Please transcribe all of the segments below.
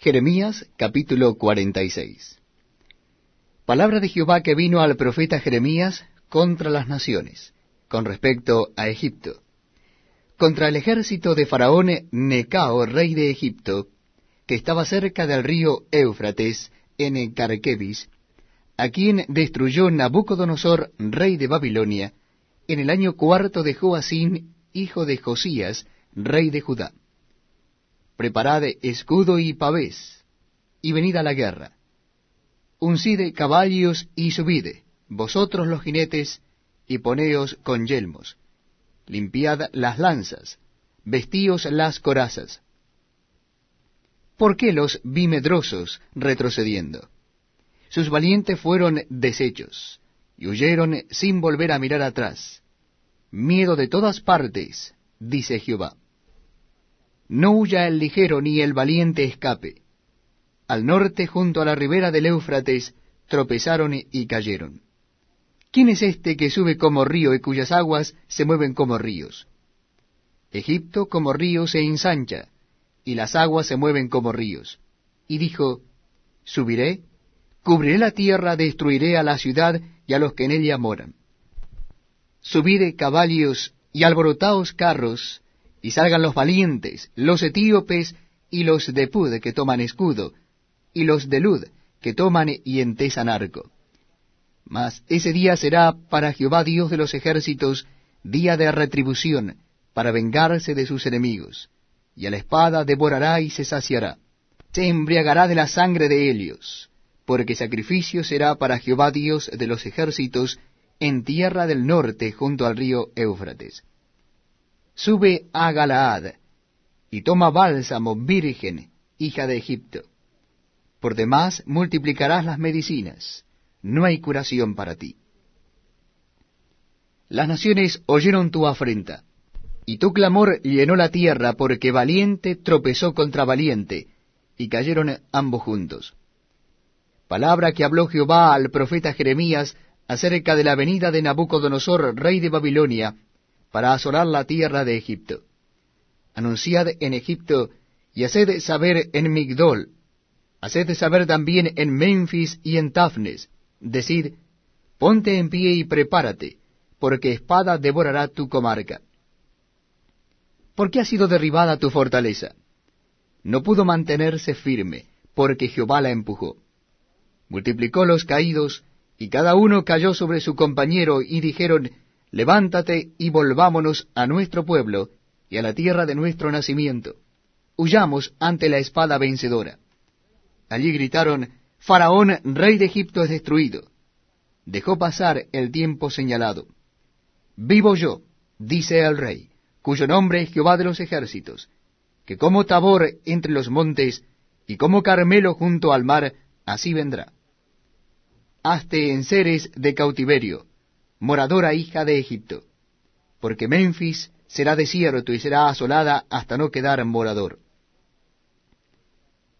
Jeremías capítulo 46 Palabra de Jehová que vino al profeta Jeremías contra las naciones, con respecto a Egipto. Contra el ejército de Faraón Necao, rey de Egipto, que estaba cerca del río Éufrates, en Carquebis, a quien destruyó Nabucodonosor, rey de Babilonia, en el año cuarto de Joacín, hijo de Josías, rey de Judá. Preparad escudo y pavés, y venid a la guerra. Uncide caballos y subide, vosotros los jinetes, y poneos con yelmos. Limpiad las lanzas, vestíos las corazas. ¿Por qué los vi medrosos retrocediendo? Sus valientes fueron deshechos, y huyeron sin volver a mirar atrás. Miedo de todas partes, dice Jehová. No huya el ligero ni el valiente escape. Al norte, junto a la ribera del Éufrates, tropezaron y cayeron. ¿Quién es este que sube como río y cuyas aguas se mueven como ríos? Egipto como río se ensancha, y las aguas se mueven como ríos. Y dijo, Subiré, cubriré la tierra, destruiré a la ciudad y a los que en ella moran. Subide caballos y alborotaos carros, y salgan los valientes, los etíopes y los de Pud que toman escudo, y los de Lud que toman y entesan arco. Mas ese día será para Jehová Dios de los ejércitos día de retribución, para vengarse de sus enemigos, y a la espada devorará y se saciará. Se embriagará de la sangre de Helios, porque sacrificio será para Jehová Dios de los ejércitos en tierra del norte junto al río Éufrates sube a Galaad, y toma bálsamo virgen, hija de Egipto. Por demás multiplicarás las medicinas, no hay curación para ti. Las naciones oyeron tu afrenta, y tu clamor llenó la tierra, porque valiente tropezó contra valiente, y cayeron ambos juntos. Palabra que habló Jehová al profeta Jeremías acerca de la venida de Nabucodonosor, rey de Babilonia, para asolar la tierra de Egipto. Anunciad en Egipto y haced saber en Migdol, haced saber también en Memphis y en Tafnes, decid, ponte en pie y prepárate, porque espada devorará tu comarca. ¿Por qué ha sido derribada tu fortaleza? No pudo mantenerse firme, porque Jehová la empujó. Multiplicó los caídos, y cada uno cayó sobre su compañero, y dijeron, levántate y volvámonos a nuestro pueblo y a la tierra de nuestro nacimiento. Huyamos ante la espada vencedora. Allí gritaron, Faraón, rey de Egipto, es destruido. Dejó pasar el tiempo señalado. Vivo yo, dice el rey, cuyo nombre es Jehová de los ejércitos, que como Tabor entre los montes y como Carmelo junto al mar, así vendrá. Hazte en seres de cautiverio, moradora hija de Egipto, porque Memphis será desierto y será asolada hasta no quedar morador.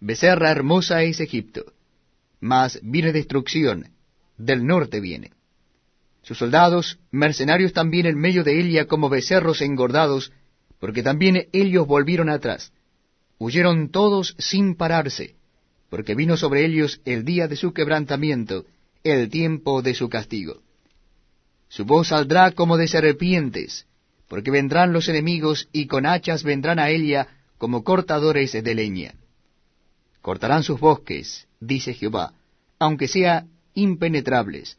Becerra hermosa es Egipto, mas viene destrucción, del norte viene. Sus soldados, mercenarios también en medio de ella como becerros engordados, porque también ellos volvieron atrás. Huyeron todos sin pararse, porque vino sobre ellos el día de su quebrantamiento, el tiempo de su castigo. Su voz saldrá como de serpientes, porque vendrán los enemigos y con hachas vendrán a ella como cortadores de leña. Cortarán sus bosques, dice Jehová, aunque sean impenetrables,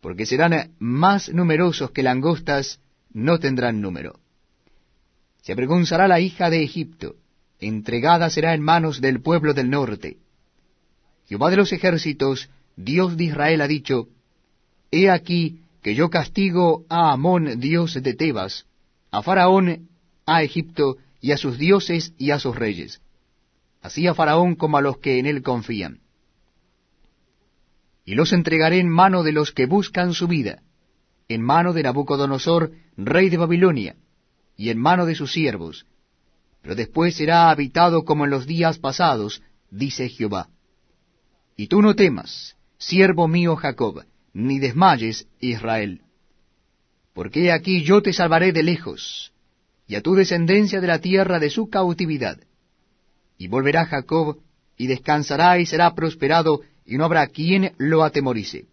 porque serán más numerosos que langostas, no tendrán número. Se avergonzará la hija de Egipto, entregada será en manos del pueblo del norte. Jehová de los ejércitos, Dios de Israel, ha dicho, He aquí, que yo castigo a Amón, dios de Tebas, a Faraón, a Egipto, y a sus dioses y a sus reyes, así a Faraón como a los que en él confían. Y los entregaré en mano de los que buscan su vida, en mano de Nabucodonosor, rey de Babilonia, y en mano de sus siervos, pero después será habitado como en los días pasados, dice Jehová. Y tú no temas, siervo mío Jacob, ni desmayes, Israel. Porque aquí yo te salvaré de lejos, y a tu descendencia de la tierra de su cautividad. Y volverá Jacob, y descansará y será prosperado, y no habrá quien lo atemorice.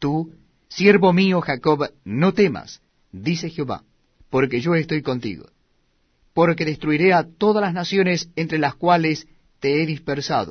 Tú, siervo mío Jacob, no temas, dice Jehová, porque yo estoy contigo. Porque destruiré a todas las naciones entre las cuales te he dispersado,